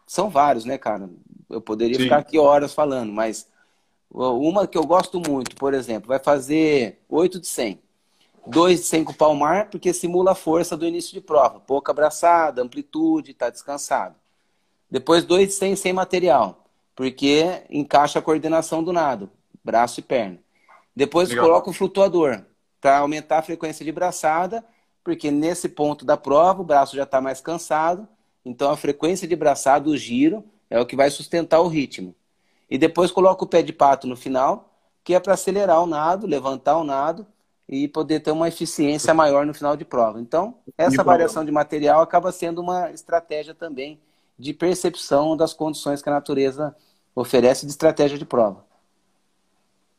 São vários, né, cara? Eu poderia Sim. ficar aqui horas falando, mas uma que eu gosto muito, por exemplo, vai fazer 8 de 100. 2 de 100 com o palmar, porque simula a força do início de prova. Pouca abraçada, amplitude, está descansado. Depois dois sem, sem material, porque encaixa a coordenação do nado, braço e perna. Depois Legal. coloca o flutuador para aumentar a frequência de braçada, porque nesse ponto da prova o braço já está mais cansado, então a frequência de braçada, o giro, é o que vai sustentar o ritmo. E depois coloca o pé de pato no final, que é para acelerar o nado, levantar o nado e poder ter uma eficiência maior no final de prova. Então, essa variação de material acaba sendo uma estratégia também de percepção das condições que a natureza oferece de estratégia de prova.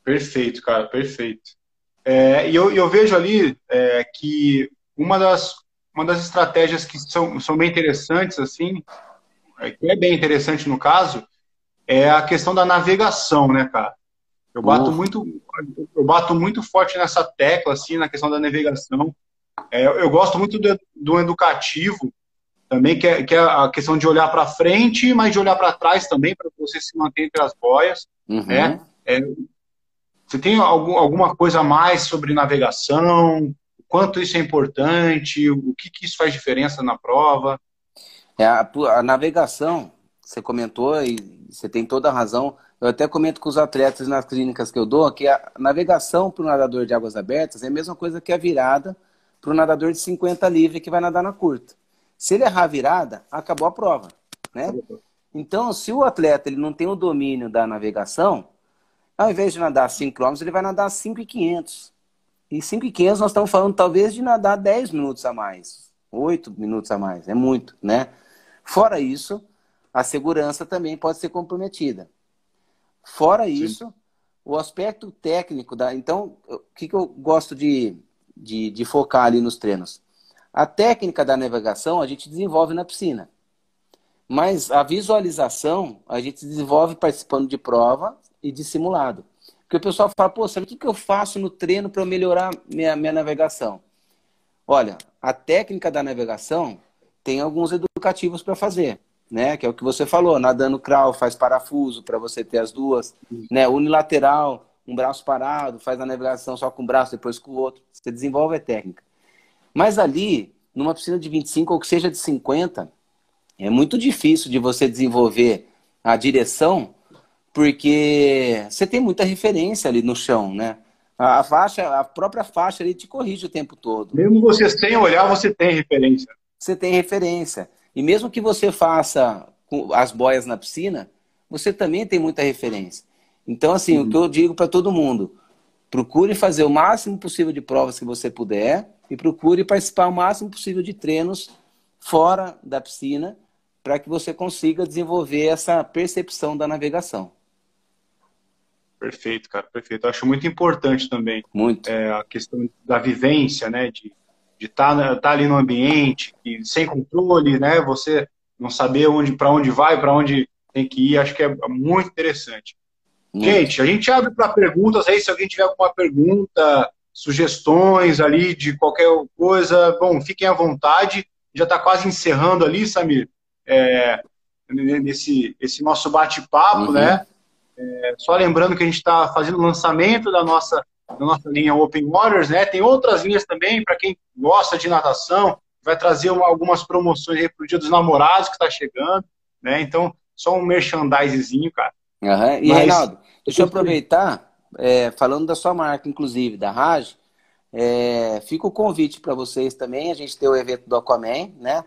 Perfeito, cara, perfeito. É, e eu, eu, vejo ali é, que uma das, uma das estratégias que são, são bem interessantes, assim, é, que é bem interessante no caso, é a questão da navegação, né, cara? Eu bato, muito, eu bato muito forte nessa tecla, assim, na questão da navegação. É, eu gosto muito do, do educativo, também, que é, que é a questão de olhar para frente, mas de olhar para trás também, para você se manter entre as boias. Uhum. Né? É, você tem algum, alguma coisa mais sobre navegação? Quanto isso é importante? O que, que isso faz diferença na prova? É, a, a navegação, você comentou e você tem toda a razão, eu até comento com os atletas nas clínicas que eu dou, que a navegação para o nadador de águas abertas é a mesma coisa que a virada para o nadador de 50 livre que vai nadar na curta. Se ele errar a virada, acabou a prova, né? Então, se o atleta ele não tem o domínio da navegação, ao invés de nadar 5 km, ele vai nadar 5,500. E 5,500 nós estamos falando talvez de nadar 10 minutos a mais, 8 minutos a mais, é muito, né? Fora isso, a segurança também pode ser comprometida. Fora isso, Sim. o aspecto técnico da. Então, o que, que eu gosto de, de, de focar ali nos treinos? A técnica da navegação a gente desenvolve na piscina. Mas a visualização a gente desenvolve participando de prova e de simulado. Porque o pessoal fala, pô, sabe o que, que eu faço no treino para melhorar minha, minha navegação? Olha, a técnica da navegação tem alguns educativos para fazer né? Que é o que você falou, nadando crawl, faz parafuso para você ter as duas, né? Unilateral, um braço parado, faz a navegação só com um braço, depois com o outro. Você desenvolve a técnica. Mas ali, numa piscina de 25 ou que seja de 50, é muito difícil de você desenvolver a direção, porque você tem muita referência ali no chão, né? A faixa, a própria faixa ali te corrige o tempo todo. Mesmo você sem olhar, você tem referência. Você tem referência. E mesmo que você faça as boias na piscina, você também tem muita referência. Então, assim, uhum. o que eu digo para todo mundo, procure fazer o máximo possível de provas que você puder e procure participar o máximo possível de treinos fora da piscina para que você consiga desenvolver essa percepção da navegação. Perfeito, cara, perfeito. Eu acho muito importante também muito. É, a questão da vivência, né, de de estar tá, tá ali no ambiente e sem controle, né? Você não saber onde para onde vai, para onde tem que ir, acho que é muito interessante. Muito. Gente, a gente abre para perguntas aí, se alguém tiver alguma pergunta, sugestões ali de qualquer coisa, bom, fiquem à vontade. Já está quase encerrando ali, Samir, é, nesse esse nosso bate-papo, uhum. né? É, só lembrando que a gente está fazendo o lançamento da nossa na nossa linha Open Waters, né? Tem outras linhas também para quem gosta de natação, vai trazer uma, algumas promoções para o Dia dos Namorados que está chegando, né? Então, só um merchandisezinho, cara. Uhum. E, Mas, Reinaldo, deixa eu aproveitar, é, falando da sua marca, inclusive, da Raj, é, fica o convite para vocês também, a gente tem o evento do Aquaman, né?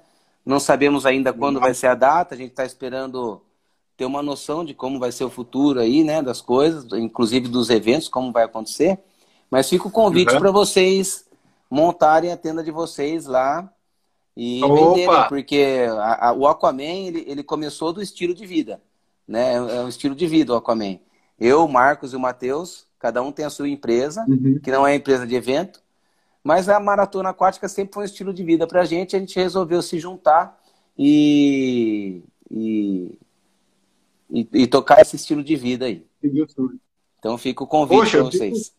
Não sabemos ainda quando vai ser a data, a gente está esperando ter uma noção de como vai ser o futuro aí, né, das coisas, inclusive dos eventos, como vai acontecer. Mas fica o convite uhum. para vocês montarem a tenda de vocês lá e Opa. venderem, porque a, a, o Aquaman ele, ele começou do estilo de vida, né? É um estilo de vida o Aquaman. Eu, o Marcos e o Matheus, cada um tem a sua empresa, uhum. que não é empresa de evento, mas a maratona aquática sempre foi um estilo de vida para a gente. A gente resolveu se juntar e, e, e, e tocar esse estilo de vida aí. Então fica o convite para vocês.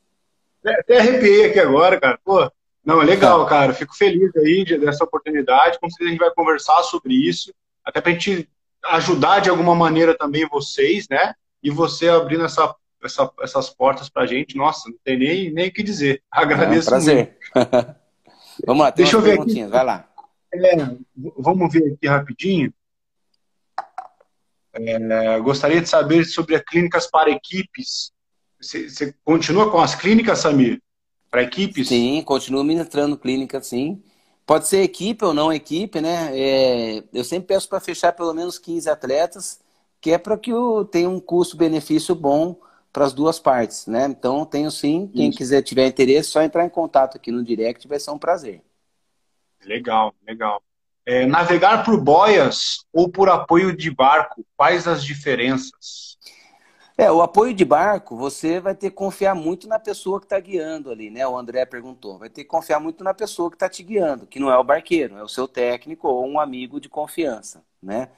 Até arrepiei aqui agora, cara. Pô, não, é legal, tá. cara. Fico feliz aí dessa oportunidade. Com certeza a gente vai conversar sobre isso, até pra gente ajudar de alguma maneira também vocês, né? E você abrindo essa, essa, essas portas pra gente. Nossa, não tem nem, nem o que dizer. Agradeço é um prazer. vamos lá, Deixa eu ver aqui. Vai lá. É, vamos ver aqui rapidinho. É, gostaria de saber sobre clínicas para equipes você, continua com as clínicas, Samir? Para equipes? Sim, continuo ministrando clínica, sim. Pode ser equipe ou não equipe, né? É, eu sempre peço para fechar pelo menos 15 atletas, que é para que eu tenha um custo-benefício bom para as duas partes, né? Então, tenho sim. Quem Isso. quiser tiver interesse, só entrar em contato aqui no direct, vai ser um prazer. Legal, legal. É, navegar por boias ou por apoio de barco, quais as diferenças? É, o apoio de barco, você vai ter que confiar muito na pessoa que está guiando ali, né? O André perguntou. Vai ter que confiar muito na pessoa que está te guiando, que não é o barqueiro, é o seu técnico ou um amigo de confiança, né?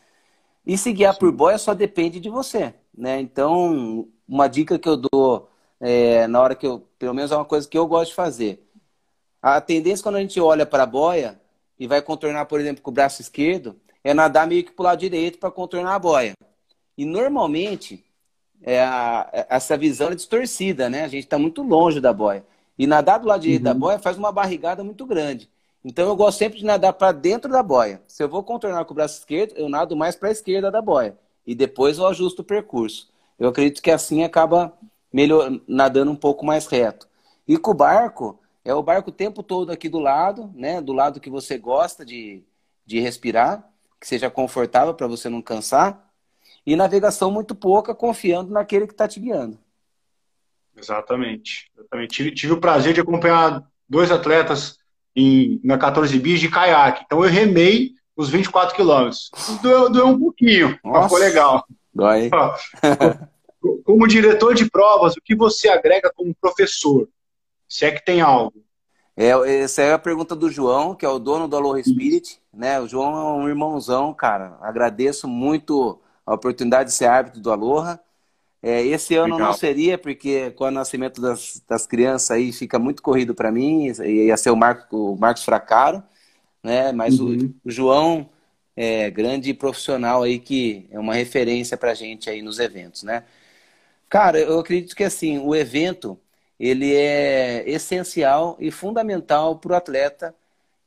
E se guiar Sim. por boia só depende de você, né? Então, uma dica que eu dou é, na hora que eu, pelo menos é uma coisa que eu gosto de fazer. A tendência quando a gente olha para a boia e vai contornar, por exemplo, com o braço esquerdo, é nadar meio que para o lado direito para contornar a boia. E normalmente é a, é, essa visão é distorcida, né? A gente está muito longe da boia. E nadar do lado direito uhum. da boia faz uma barrigada muito grande. Então eu gosto sempre de nadar para dentro da boia. Se eu vou contornar com o braço esquerdo, eu nado mais para a esquerda da boia. E depois eu ajusto o percurso. Eu acredito que assim acaba melhor, nadando um pouco mais reto. E com o barco, é o barco o tempo todo aqui do lado, né? Do lado que você gosta de, de respirar, que seja confortável para você não cansar. E navegação muito pouca, confiando naquele que está te guiando. Exatamente. Exatamente. Tive, tive, o prazer de acompanhar dois atletas em, na 14 bis de caiaque. Então eu remei os 24 quilômetros. Doeu, doeu um pouquinho, Nossa. mas foi legal. Dói. Como diretor de provas, o que você agrega como professor? Se é que tem algo. É, essa é a pergunta do João, que é o dono do Aloha Spirit. Né? O João é um irmãozão, cara. Agradeço muito a oportunidade de ser árbitro do Aloha. É, esse ano Legal. não seria, porque com o nascimento das, das crianças aí fica muito corrido para mim, ia ser o, Marco, o Marcos Fracaro, né? Mas uhum. o, o, João é grande profissional aí que é uma referência para gente aí nos eventos, né? Cara, eu acredito que assim, o evento ele é essencial e fundamental para o atleta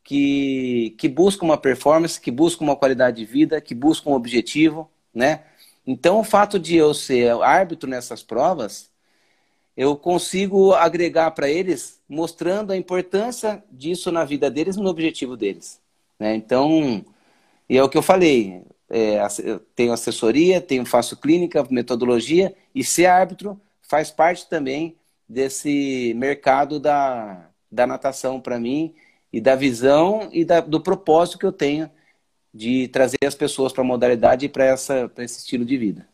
que, que busca uma performance, que busca uma qualidade de vida, que busca um objetivo, né? Então, o fato de eu ser árbitro nessas provas, eu consigo agregar para eles, mostrando a importância disso na vida deles, no objetivo deles. Né? Então, e é o que eu falei, é, eu tenho assessoria, tenho, faço clínica, metodologia, e ser árbitro faz parte também desse mercado da, da natação para mim, e da visão e da, do propósito que eu tenho de trazer as pessoas para a modalidade e para esse estilo de vida.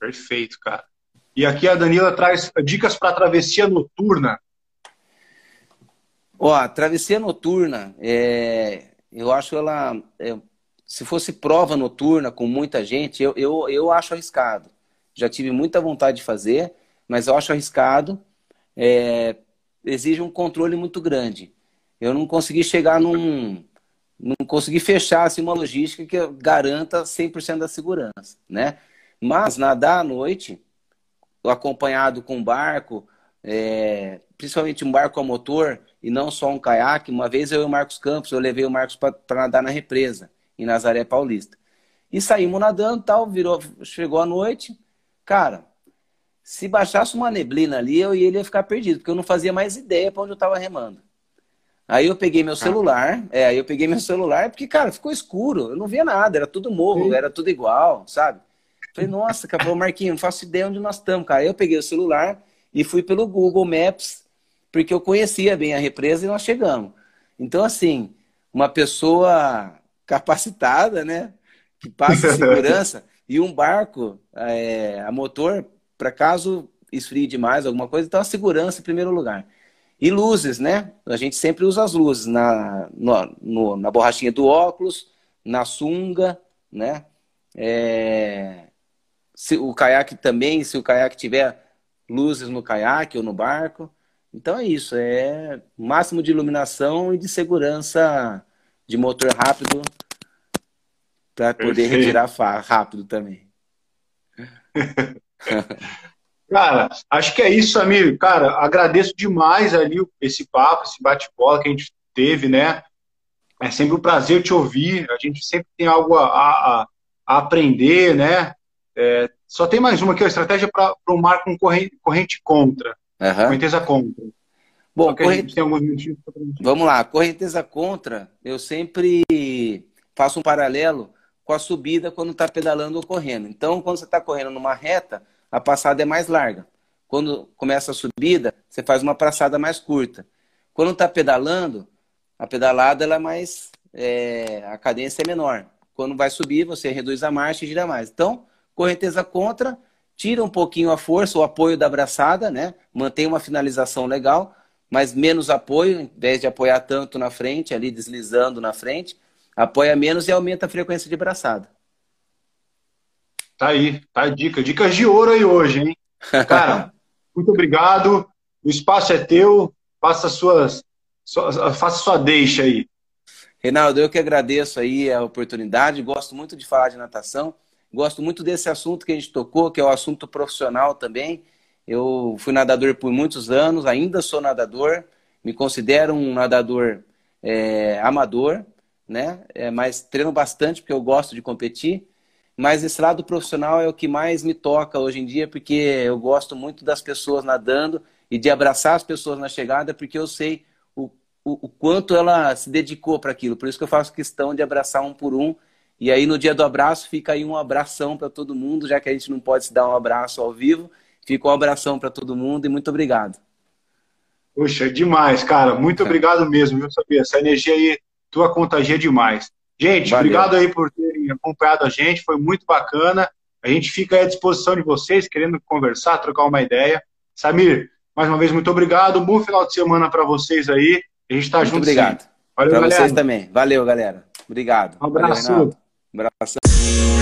Perfeito, cara. E aqui a Danila traz dicas para travessia noturna. Ó, a travessia noturna, é, eu acho ela, é, se fosse prova noturna com muita gente, eu, eu, eu acho arriscado. Já tive muita vontade de fazer, mas eu acho arriscado. É, exige um controle muito grande. Eu não consegui chegar num, não consegui fechar assim, uma logística que garanta 100% da segurança, né? Mas nadar à noite, acompanhado com um barco, é, principalmente um barco a motor e não só um caiaque. Uma vez eu e o Marcos Campos, eu levei o Marcos para nadar na represa, em Nazaré Paulista. E saímos nadando, tal, virou, chegou a noite. Cara, se baixasse uma neblina ali, eu e ele ia ficar perdido, porque eu não fazia mais ideia para onde eu estava remando. Aí eu peguei meu celular, é, aí eu peguei meu celular, porque, cara, ficou escuro, eu não via nada, era tudo morro, Sim. era tudo igual, sabe? Falei, nossa, cara, Marquinhos, não faço ideia onde nós estamos, cara. Aí eu peguei o celular e fui pelo Google Maps, porque eu conhecia bem a represa e nós chegamos. Então, assim, uma pessoa capacitada, né, que passa segurança, e um barco é, a motor, para caso esfrie demais alguma coisa, então a segurança em primeiro lugar. E luzes, né? A gente sempre usa as luzes na, no, no, na borrachinha do óculos, na sunga, né? É... Se, o caiaque também, se o caiaque tiver luzes no caiaque ou no barco. Então é isso, é máximo de iluminação e de segurança de motor rápido para poder retirar rápido também. Cara, acho que é isso, amigo. Cara, agradeço demais ali esse papo, esse bate-bola que a gente teve, né? É sempre um prazer te ouvir. A gente sempre tem algo a, a, a aprender, né? É, só tem mais uma aqui, a estratégia para o mar com corrente, corrente contra. Uhum. Correnteza contra. Bom, corrente... vamos lá. Correnteza contra, eu sempre faço um paralelo com a subida quando está pedalando ou correndo. Então, quando você está correndo numa reta, a passada é mais larga. Quando começa a subida, você faz uma passada mais curta. Quando está pedalando, a pedalada ela é mais. É, a cadência é menor. Quando vai subir, você reduz a marcha e gira mais. Então, correnteza contra, tira um pouquinho a força, o apoio da abraçada, né? Mantém uma finalização legal, mas menos apoio, em vez de apoiar tanto na frente, ali deslizando na frente, apoia menos e aumenta a frequência de braçada. Tá aí, tá a dica. Dicas de ouro aí hoje, hein? Cara, muito obrigado. O espaço é teu. Faça suas, sua, faça sua deixa aí. Reinaldo, eu que agradeço aí a oportunidade. Gosto muito de falar de natação. Gosto muito desse assunto que a gente tocou, que é o assunto profissional também. Eu fui nadador por muitos anos, ainda sou nadador. Me considero um nadador é, amador, né? É, mas treino bastante porque eu gosto de competir. mas esse lado profissional é o que mais me toca hoje em dia, porque eu gosto muito das pessoas nadando e de abraçar as pessoas na chegada, porque eu sei o, o, o quanto ela se dedicou para aquilo. Por isso que eu faço questão de abraçar um por um. E aí, no dia do abraço, fica aí um abração para todo mundo, já que a gente não pode se dar um abraço ao vivo. Fica um abração para todo mundo e muito obrigado. Puxa, demais, cara. Muito é. obrigado mesmo, viu, Sabia? Essa energia aí, tua contagia demais. Gente, Valeu. obrigado aí por terem acompanhado a gente, foi muito bacana. A gente fica à disposição de vocês, querendo conversar, trocar uma ideia. Samir, mais uma vez, muito obrigado. Um bom final de semana para vocês aí. A gente está junto. Obrigado. Valeu, para vocês também. Valeu, galera. Obrigado. Um abraço. Valeu, um abraço.